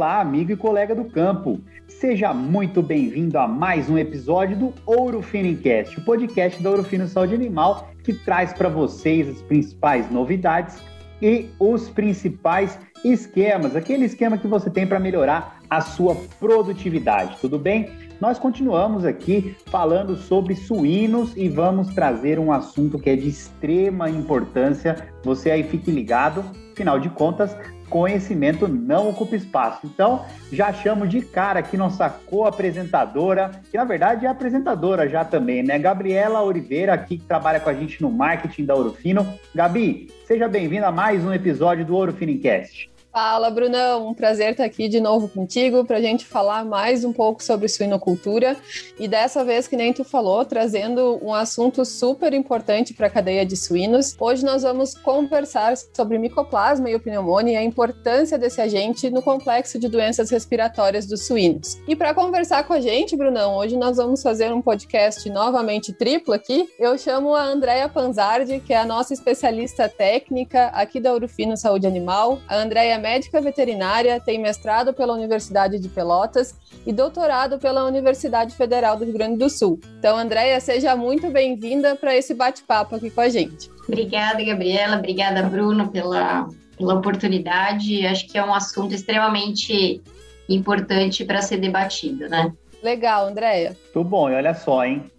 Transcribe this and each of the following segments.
Olá, amigo e colega do campo. Seja muito bem-vindo a mais um episódio do Ouro Finicast, o podcast da Ouro Fino Saúde Animal, que traz para vocês as principais novidades e os principais esquemas, aquele esquema que você tem para melhorar a sua produtividade, tudo bem? Nós continuamos aqui falando sobre suínos e vamos trazer um assunto que é de extrema importância. Você aí fique ligado, afinal de contas, conhecimento não ocupa espaço. Então, já chamo de cara aqui nossa co-apresentadora, que na verdade é apresentadora já também, né? Gabriela Oliveira, aqui que trabalha com a gente no marketing da Ourofino. Gabi, seja bem-vinda a mais um episódio do Ourofino Cast. Fala, Brunão. Um prazer estar aqui de novo contigo para a gente falar mais um pouco sobre suinocultura. E dessa vez, que nem tu falou, trazendo um assunto super importante para a cadeia de suínos. Hoje nós vamos conversar sobre micoplasma e o pneumonia e a importância desse agente no complexo de doenças respiratórias dos suínos. E para conversar com a gente, Brunão, hoje nós vamos fazer um podcast novamente triplo aqui. Eu chamo a Andrea Panzardi, que é a nossa especialista técnica aqui da Urufino Saúde Animal. A Andrea médica veterinária, tem mestrado pela Universidade de Pelotas e doutorado pela Universidade Federal do Rio Grande do Sul. Então, Andréia, seja muito bem-vinda para esse bate-papo aqui com a gente. Obrigada, Gabriela. Obrigada, Bruno, pela, pela oportunidade. Acho que é um assunto extremamente importante para ser debatido, né? Legal, Andréia. Tudo bom, e olha só, hein?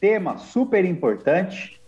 Tema super importante,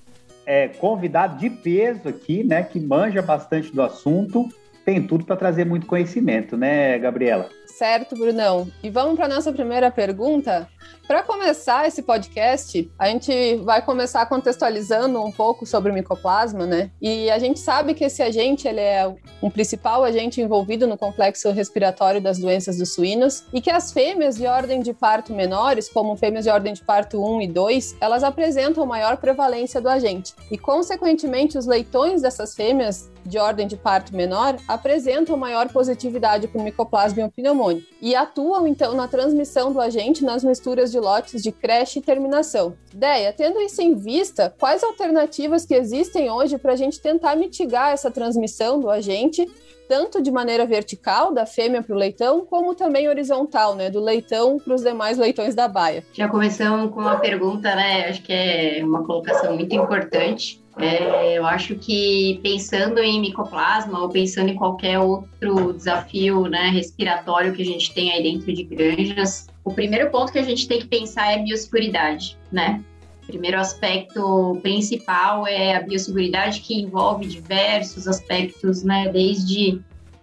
é, convidado de peso aqui, né, que manja bastante do assunto tem tudo para trazer muito conhecimento, né, Gabriela? Certo, Brunão. E vamos para nossa primeira pergunta. Para começar esse podcast, a gente vai começar contextualizando um pouco sobre o micoplasma, né? E a gente sabe que esse agente ele é um principal agente envolvido no complexo respiratório das doenças dos suínos e que as fêmeas de ordem de parto menores, como fêmeas de ordem de parto 1 e 2, elas apresentam maior prevalência do agente. E, consequentemente, os leitões dessas fêmeas de ordem de parto menor apresentam maior positividade para o micoplasma e o pneumônio e atuam então na transmissão do agente nas misturas de lotes de creche e terminação. Deia, tendo isso em vista, quais alternativas que existem hoje para a gente tentar mitigar essa transmissão do agente tanto de maneira vertical, da fêmea para o leitão, como também horizontal, né, do leitão para os demais leitões da baia. Já começamos com uma pergunta, né, acho que é uma colocação muito importante. É, eu acho que pensando em micoplasma ou pensando em qualquer outro desafio né, respiratório que a gente tem aí dentro de granjas, o primeiro ponto que a gente tem que pensar é a biosseguridade, né? O primeiro aspecto principal é a biosseguridade, que envolve diversos aspectos, né? Desde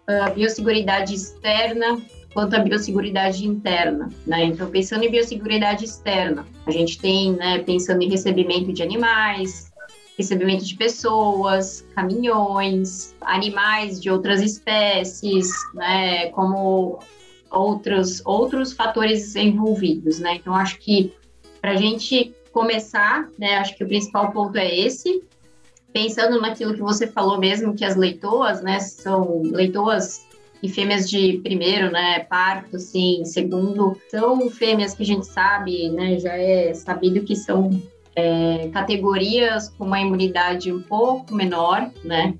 a biosseguridade externa quanto a biosseguridade interna, né? Então, pensando em biosseguridade externa, a gente tem, né, pensando em recebimento de animais, recebimento de pessoas, caminhões, animais de outras espécies, né, como outros, outros fatores envolvidos, né? Então, acho que para a gente começar, né, acho que o principal ponto é esse, pensando naquilo que você falou mesmo, que as leitoas, né, são leitoas e fêmeas de primeiro, né, parto, sim, segundo, são fêmeas que a gente sabe, né, já é sabido que são é, categorias com uma imunidade um pouco menor, né?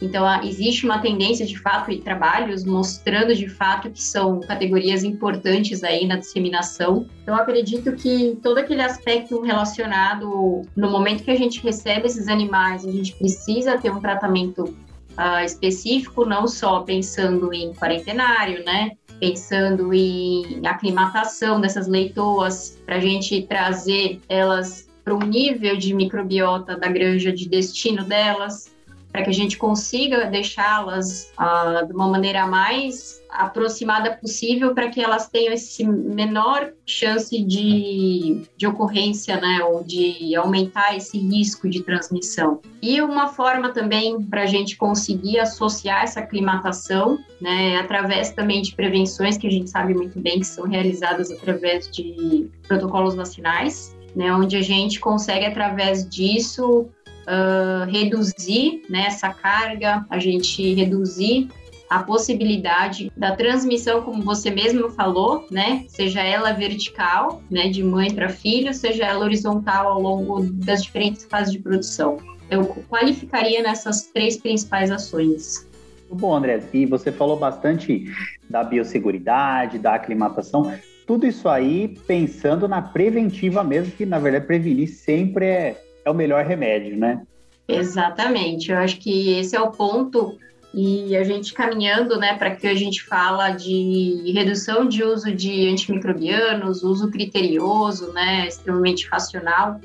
Então, existe uma tendência de fato e trabalhos mostrando de fato que são categorias importantes aí na disseminação. Então, acredito que todo aquele aspecto relacionado no momento que a gente recebe esses animais, a gente precisa ter um tratamento uh, específico, não só pensando em quarentenário, né? Pensando em aclimatação dessas leitoas, para a gente trazer elas para o nível de microbiota da granja de destino delas, para que a gente consiga deixá-las ah, de uma maneira mais aproximada possível para que elas tenham esse menor chance de, de ocorrência, né, ou de aumentar esse risco de transmissão. E uma forma também para a gente conseguir associar essa aclimatação, né, através também de prevenções que a gente sabe muito bem que são realizadas através de protocolos vacinais, né, onde a gente consegue, através disso, uh, reduzir né, essa carga, a gente reduzir a possibilidade da transmissão, como você mesmo falou, né, seja ela vertical, né, de mãe para filho, seja ela horizontal ao longo das diferentes fases de produção. Eu qualificaria nessas três principais ações. Bom, André, e você falou bastante da biosseguridade, da aclimatação, tudo isso aí pensando na preventiva mesmo, que na verdade prevenir sempre é, é o melhor remédio, né? Exatamente, eu acho que esse é o ponto e a gente caminhando, né, para que a gente fala de redução de uso de antimicrobianos, uso criterioso, né, extremamente racional.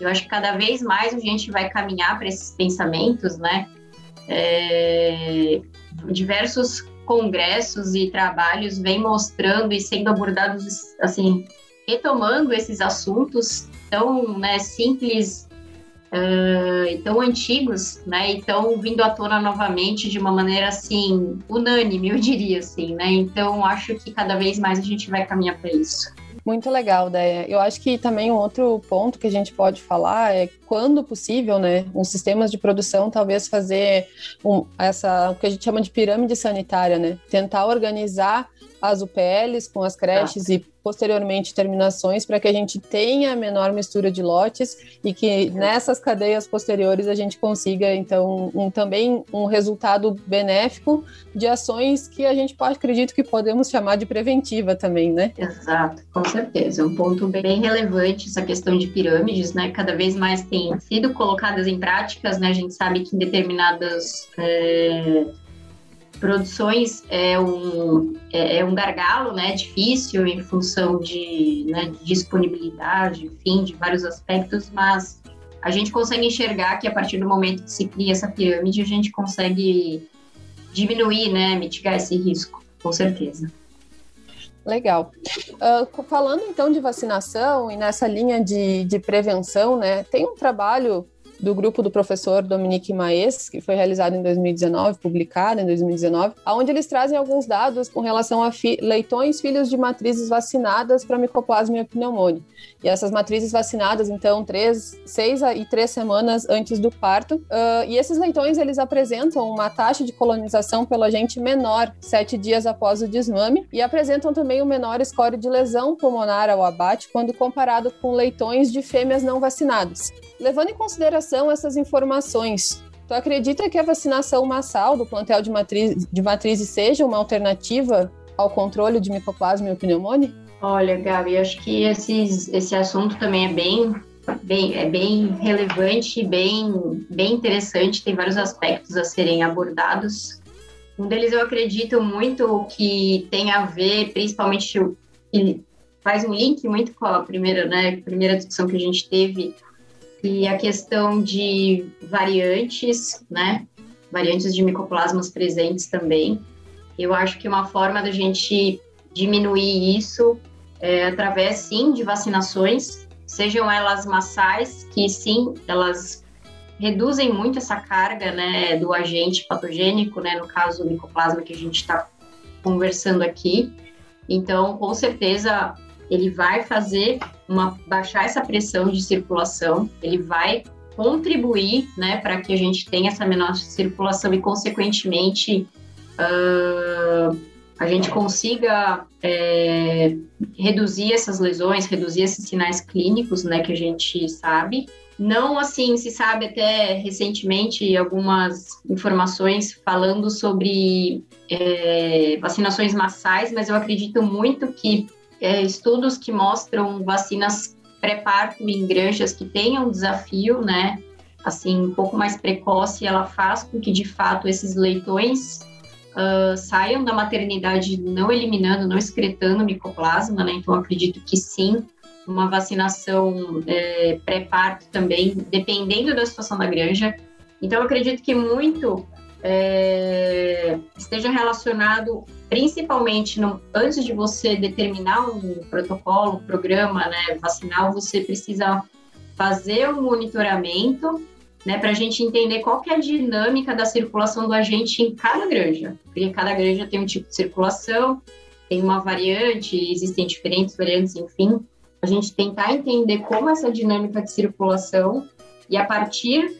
Eu acho que cada vez mais a gente vai caminhar para esses pensamentos, né, é, diversos congressos e trabalhos vêm mostrando e sendo abordados, assim, retomando esses assuntos tão né, simples uh, e tão antigos, né, e vindo à tona novamente de uma maneira, assim, unânime, eu diria, assim, né, então acho que cada vez mais a gente vai caminhar para isso. Muito legal, Déia. Eu acho que também um outro ponto que a gente pode falar é, quando possível, né, os sistemas de produção talvez fazer um, essa, o que a gente chama de pirâmide sanitária, né, tentar organizar as UPLs com as creches tá. e posteriormente terminações para que a gente tenha menor mistura de lotes e que nessas cadeias posteriores a gente consiga então um, também um resultado benéfico de ações que a gente pode acredito que podemos chamar de preventiva também, né? Exato, com certeza, um ponto bem relevante essa questão de pirâmides, né? Cada vez mais tem sido colocadas em práticas, né? A gente sabe que em determinadas é produções é um, é, é, um gargalo, né, difícil em função de, né, de disponibilidade, enfim, de vários aspectos, mas a gente consegue enxergar que a partir do momento que se cria essa pirâmide, a gente consegue diminuir, né, mitigar esse risco, com certeza. Legal. Uh, falando então de vacinação e nessa linha de, de prevenção, né, tem um trabalho do grupo do professor Dominique Maes, que foi realizado em 2019, publicado em 2019, onde eles trazem alguns dados com relação a fi leitões filhos de matrizes vacinadas para micoplasma e pneumonia. E essas matrizes vacinadas, então, três, seis e três semanas antes do parto. Uh, e esses leitões, eles apresentam uma taxa de colonização pelo agente menor sete dias após o desmame e apresentam também o um menor score de lesão pulmonar ao abate quando comparado com leitões de fêmeas não vacinadas. Levando em consideração essas informações, tu acredita que a vacinação massal do plantel de, matriz, de matrizes seja uma alternativa ao controle de micoplasma e pneumonia? Olha, Gabi, acho que esses, esse assunto também é bem, bem, é bem relevante, bem, bem interessante, tem vários aspectos a serem abordados. Um deles eu acredito muito que tem a ver, principalmente, que faz um link muito com a primeira, né, primeira discussão que a gente teve e a questão de variantes, né? Variantes de micoplasmas presentes também. Eu acho que uma forma da gente diminuir isso é através, sim, de vacinações, sejam elas massais, que sim, elas reduzem muito essa carga, né, do agente patogênico, né, no caso do micoplasma que a gente está conversando aqui. Então, com certeza, ele vai fazer uma baixar essa pressão de circulação, ele vai contribuir, né, para que a gente tenha essa menor circulação e, consequentemente, uh, a gente consiga é, reduzir essas lesões, reduzir esses sinais clínicos, né, que a gente sabe. Não assim se sabe até recentemente algumas informações falando sobre é, vacinações massais, mas eu acredito muito que é, estudos que mostram vacinas pré-parto em granjas que tenham um desafio, né, assim, um pouco mais precoce, ela faz com que, de fato, esses leitões uh, saiam da maternidade não eliminando, não excretando micoplasma, né, então acredito que sim, uma vacinação é, pré-parto também, dependendo da situação da granja. Então, acredito que muito é, esteja relacionado principalmente no, antes de você determinar um protocolo, um programa né, vacinal, você precisa fazer um monitoramento né, para a gente entender qual que é a dinâmica da circulação do agente em cada granja, porque cada granja tem um tipo de circulação, tem uma variante, existem diferentes variantes, enfim, a gente tentar entender como essa dinâmica de circulação e a partir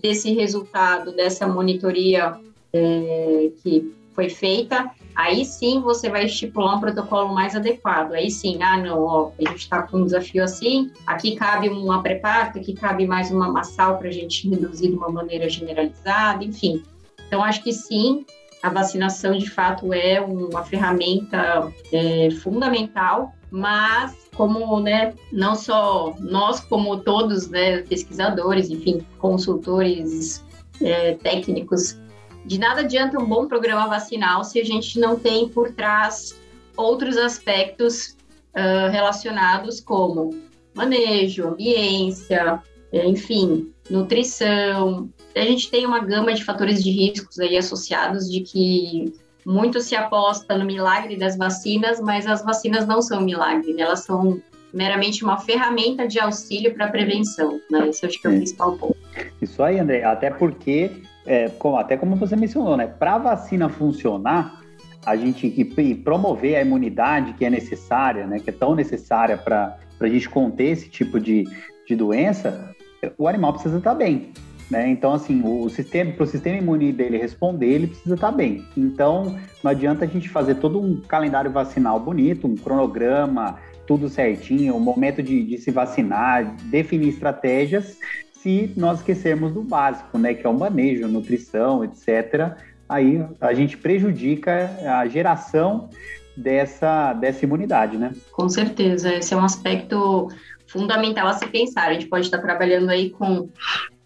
desse resultado, dessa monitoria é, que foi feita, aí sim você vai estipular um protocolo mais adequado. Aí sim, ah, não, ó, a gente está com um desafio assim, aqui cabe uma pré-parto, aqui cabe mais uma massal para a gente reduzir de uma maneira generalizada, enfim. Então, acho que sim, a vacinação de fato é uma ferramenta é, fundamental, mas como né, não só nós, como todos, né, pesquisadores, enfim, consultores é, técnicos, de nada adianta um bom programa vacinal se a gente não tem por trás outros aspectos uh, relacionados como manejo, ambiência, é, enfim, nutrição. A gente tem uma gama de fatores de riscos aí associados de que muito se aposta no milagre das vacinas, mas as vacinas não são milagre, né? elas são meramente uma ferramenta de auxílio para a prevenção, né? Esse acho que é o principal ponto. Isso aí, André, até porque, é, como, até como você mencionou, né? Para a vacina funcionar, a gente e, promover a imunidade que é necessária, né? Que é tão necessária para a gente conter esse tipo de, de doença, o animal precisa estar bem. Né? Então, assim, o sistema, para o sistema imune dele responder, ele precisa estar bem. Então, não adianta a gente fazer todo um calendário vacinal bonito, um cronograma, tudo certinho, o momento de, de se vacinar, definir estratégias, se nós esquecermos do básico, né? Que é o manejo, nutrição, etc. Aí a gente prejudica a geração dessa, dessa imunidade, né? Com certeza, esse é um aspecto fundamental a se pensar. A gente pode estar trabalhando aí com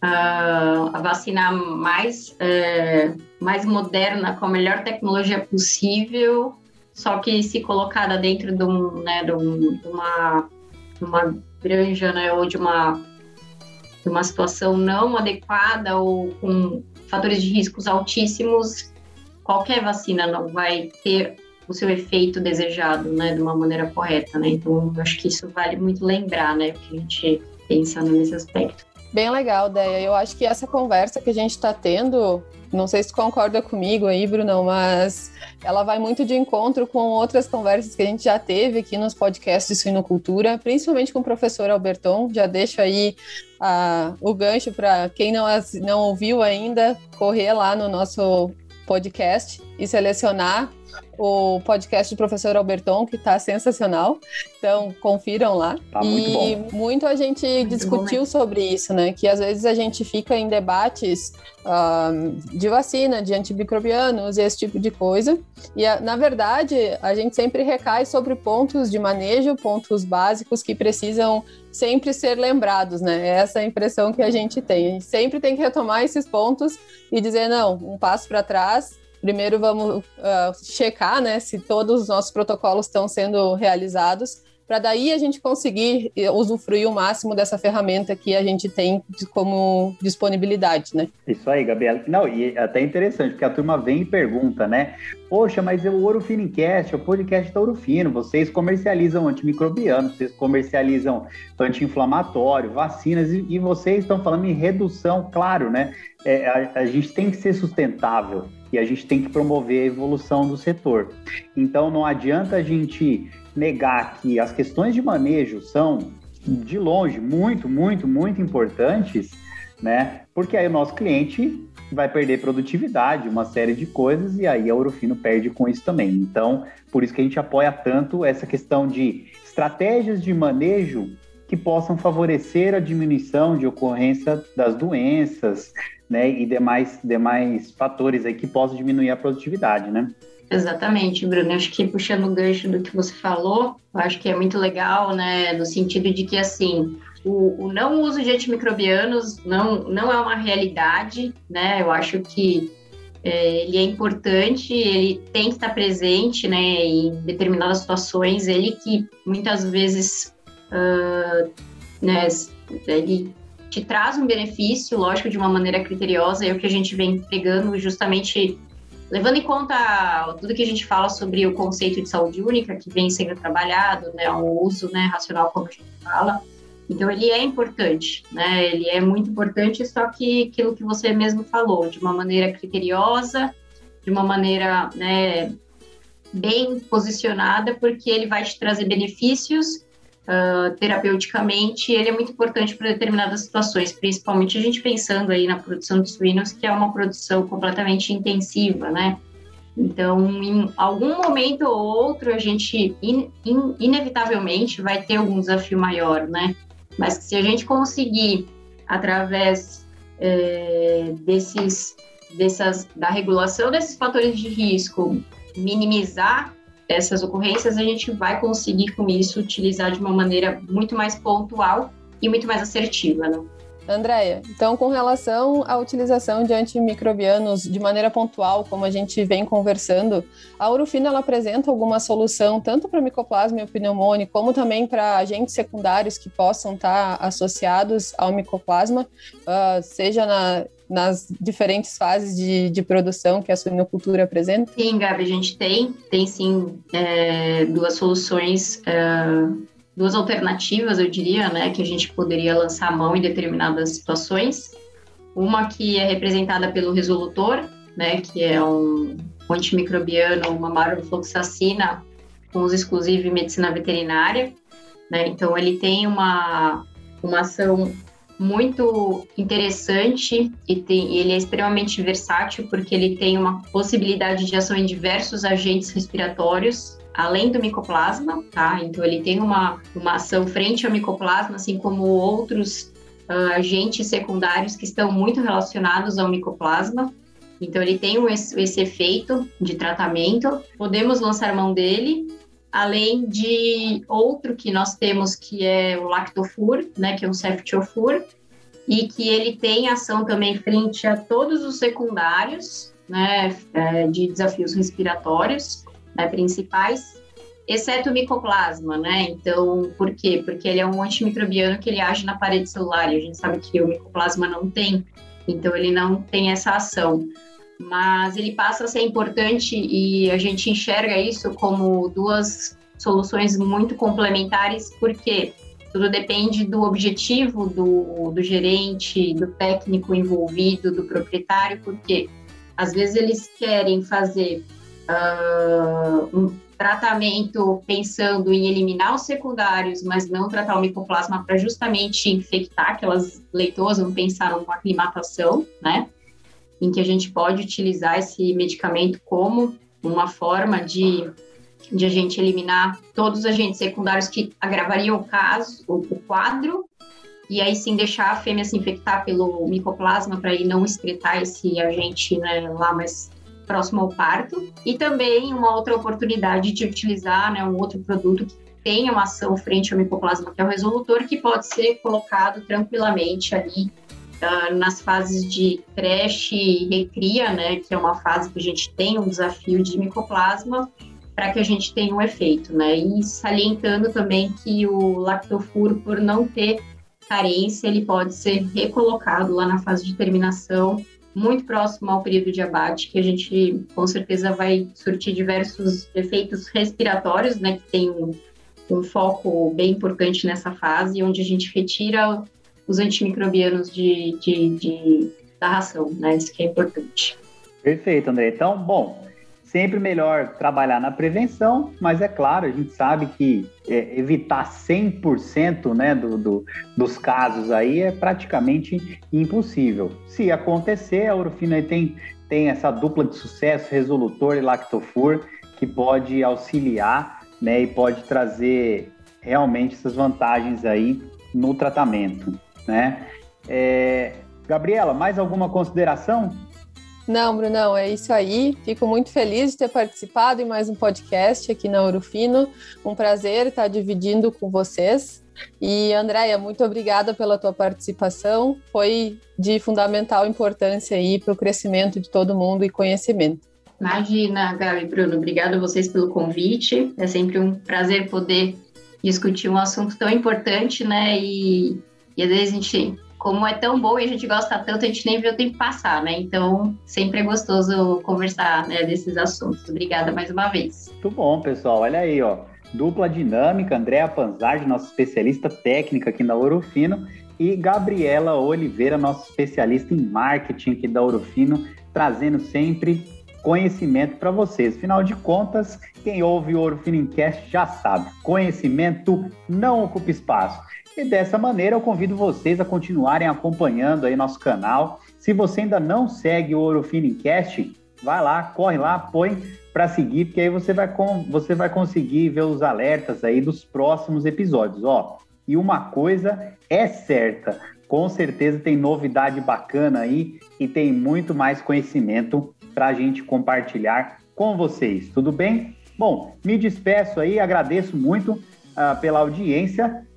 a vacina mais, uh, mais moderna, com a melhor tecnologia possível, só que se colocada dentro de, um, né, de, um, de uma, uma granja, né, ou de uma, de uma situação não adequada ou com fatores de riscos altíssimos, qualquer vacina não vai ter o seu efeito desejado, né, de uma maneira correta, né? Então, acho que isso vale muito lembrar, né, que a gente pensa nesse aspecto. Bem legal, Deia. Eu acho que essa conversa que a gente está tendo, não sei se concorda comigo aí, Bruno, mas ela vai muito de encontro com outras conversas que a gente já teve aqui nos podcasts de suinocultura, principalmente com o professor Alberton. Já deixo aí uh, o gancho para quem não, não ouviu ainda, correr lá no nosso podcast e selecionar o podcast do professor Alberton, que está sensacional. Então, confiram lá. Tá muito e bom. muito a gente muito discutiu bom, sobre isso, né? Que às vezes a gente fica em debates uh, de vacina, de antimicrobianos e esse tipo de coisa. E, na verdade, a gente sempre recai sobre pontos de manejo, pontos básicos que precisam sempre ser lembrados, né? Essa é a impressão que a gente tem. A gente sempre tem que retomar esses pontos e dizer, não, um passo para trás, Primeiro vamos uh, checar né, se todos os nossos protocolos estão sendo realizados, para daí a gente conseguir usufruir o máximo dessa ferramenta que a gente tem como disponibilidade, né? Isso aí, Gabriela. Não, e é até interessante, porque a turma vem e pergunta, né? Poxa, mas o Ouro Finicast, o podcast da Ouro Fino, vocês comercializam antimicrobiano, vocês comercializam anti-inflamatório, vacinas, e, e, vocês estão falando em redução, claro, né? É, a, a gente tem que ser sustentável e a gente tem que promover a evolução do setor. Então não adianta a gente negar que as questões de manejo são de longe muito, muito, muito importantes, né? Porque aí o nosso cliente vai perder produtividade, uma série de coisas, e aí a Ourofino perde com isso também. Então, por isso que a gente apoia tanto essa questão de estratégias de manejo que possam favorecer a diminuição de ocorrência das doenças, né, e demais, demais fatores aí que possam diminuir a produtividade, né? Exatamente, Bruno. Acho que puxando o gancho do que você falou, acho que é muito legal, né, no sentido de que, assim, o, o não uso de antimicrobianos não, não é uma realidade, né? Eu acho que é, ele é importante, ele tem que estar presente, né, em determinadas situações, ele que muitas vezes, uh, né, ele te traz um benefício, lógico, de uma maneira criteriosa, é o que a gente vem pegando justamente levando em conta tudo que a gente fala sobre o conceito de saúde única, que vem sendo trabalhado, né, o uso né, racional, como a gente fala. Então, ele é importante, né, ele é muito importante, só que aquilo que você mesmo falou, de uma maneira criteriosa, de uma maneira né, bem posicionada, porque ele vai te trazer benefícios uh, terapeuticamente, ele é muito importante para determinadas situações, principalmente a gente pensando aí na produção de suínos, que é uma produção completamente intensiva, né? Então, em algum momento ou outro, a gente in, in, inevitavelmente vai ter algum desafio maior, né? Mas se a gente conseguir, através é, desses dessas, da regulação desses fatores de risco, minimizar essas ocorrências, a gente vai conseguir com isso utilizar de uma maneira muito mais pontual e muito mais assertiva. Né? Andréia, então com relação à utilização de antimicrobianos de maneira pontual, como a gente vem conversando, a Urufina ela apresenta alguma solução tanto para micoplasma e pneumônio, como também para agentes secundários que possam estar associados ao micoplasma, uh, seja na, nas diferentes fases de, de, produção que a suinocultura apresenta? Sim, Gabi, a gente tem, tem sim é, duas soluções. É duas alternativas, eu diria, né, que a gente poderia lançar a mão em determinadas situações. Uma que é representada pelo resolutor, né, que é um, antimicrobiano, uma marofloxacina com uso exclusivo em medicina veterinária. Né? Então, ele tem uma, uma ação muito interessante e tem, ele é extremamente versátil porque ele tem uma possibilidade de ação em diversos agentes respiratórios além do micoplasma, tá? Então ele tem uma, uma ação frente ao micoplasma, assim como outros uh, agentes secundários que estão muito relacionados ao micoplasma. Então ele tem esse, esse efeito de tratamento. Podemos lançar mão dele, além de outro que nós temos que é o lactofur, né, que é um ceftofur, e que ele tem ação também frente a todos os secundários, né, é, de desafios respiratórios né, principais, exceto o micoplasma, né? Então, por quê? Porque ele é um antimicrobiano que ele age na parede celular e a gente sabe que o micoplasma não tem, então ele não tem essa ação. Mas ele passa a ser importante e a gente enxerga isso como duas soluções muito complementares, porque tudo depende do objetivo do, do gerente, do técnico envolvido, do proprietário, porque às vezes eles querem fazer uh, um tratamento pensando em eliminar os secundários, mas não tratar o micoplasma para justamente infectar aquelas leitosas, vamos pensar numa aclimatação, né? Em que a gente pode utilizar esse medicamento como uma forma de, de a gente eliminar todos os agentes secundários que agravariam o caso, o, o quadro, e aí sim deixar a fêmea se infectar pelo micoplasma para aí não excretar esse agente né, lá mais próximo ao parto, e também uma outra oportunidade de utilizar né, um outro produto que tenha uma ação frente ao micoplasma, que é o resolutor, que pode ser colocado tranquilamente ali uh, nas fases de creche e recria, né, que é uma fase que a gente tem um desafio de micoplasma, para que a gente tenha um efeito, né? E salientando também que o lactofuro, por não ter carência, ele pode ser recolocado lá na fase de terminação muito próximo ao período de abate, que a gente com certeza vai surtir diversos efeitos respiratórios, né, que tem um, um foco bem importante nessa fase, onde a gente retira os antimicrobianos de, de, de, da ração, né, isso que é importante. Perfeito, André. Então, bom, Sempre melhor trabalhar na prevenção, mas é claro, a gente sabe que é, evitar 100% né, do, do, dos casos aí é praticamente impossível. Se acontecer, a Urofina tem, tem essa dupla de sucesso, resolutor e lactofur, que pode auxiliar né, e pode trazer realmente essas vantagens aí no tratamento. Né? É, Gabriela, mais alguma consideração? Não, Brunão, é isso aí. Fico muito feliz de ter participado em mais um podcast aqui na Urufino. Um prazer estar dividindo com vocês. E, Andréia, muito obrigada pela tua participação. Foi de fundamental importância aí para o crescimento de todo mundo e conhecimento. Imagina, Gabi e Bruno. Obrigada a vocês pelo convite. É sempre um prazer poder discutir um assunto tão importante, né? E, e às vezes a gente como é tão bom e a gente gosta tanto, a gente nem vê o tempo passar, né? Então, sempre é gostoso conversar né, desses assuntos. Obrigada mais uma vez. Muito bom, pessoal. Olha aí, ó. Dupla dinâmica, Andréa Panzardi, nossa especialista técnica aqui na Orofino, e Gabriela Oliveira, nossa especialista em marketing aqui da Orofino, trazendo sempre conhecimento para vocês. Afinal de contas, quem ouve o Ouro Finincast já sabe, conhecimento não ocupa espaço. E dessa maneira eu convido vocês a continuarem acompanhando aí nosso canal. Se você ainda não segue o Ouro Finincast, vai lá, corre lá, põe para seguir, porque aí você vai, com, você vai conseguir ver os alertas aí dos próximos episódios, ó. E uma coisa é certa, com certeza tem novidade bacana aí e tem muito mais conhecimento para a gente compartilhar com vocês, tudo bem? Bom, me despeço aí, agradeço muito uh, pela audiência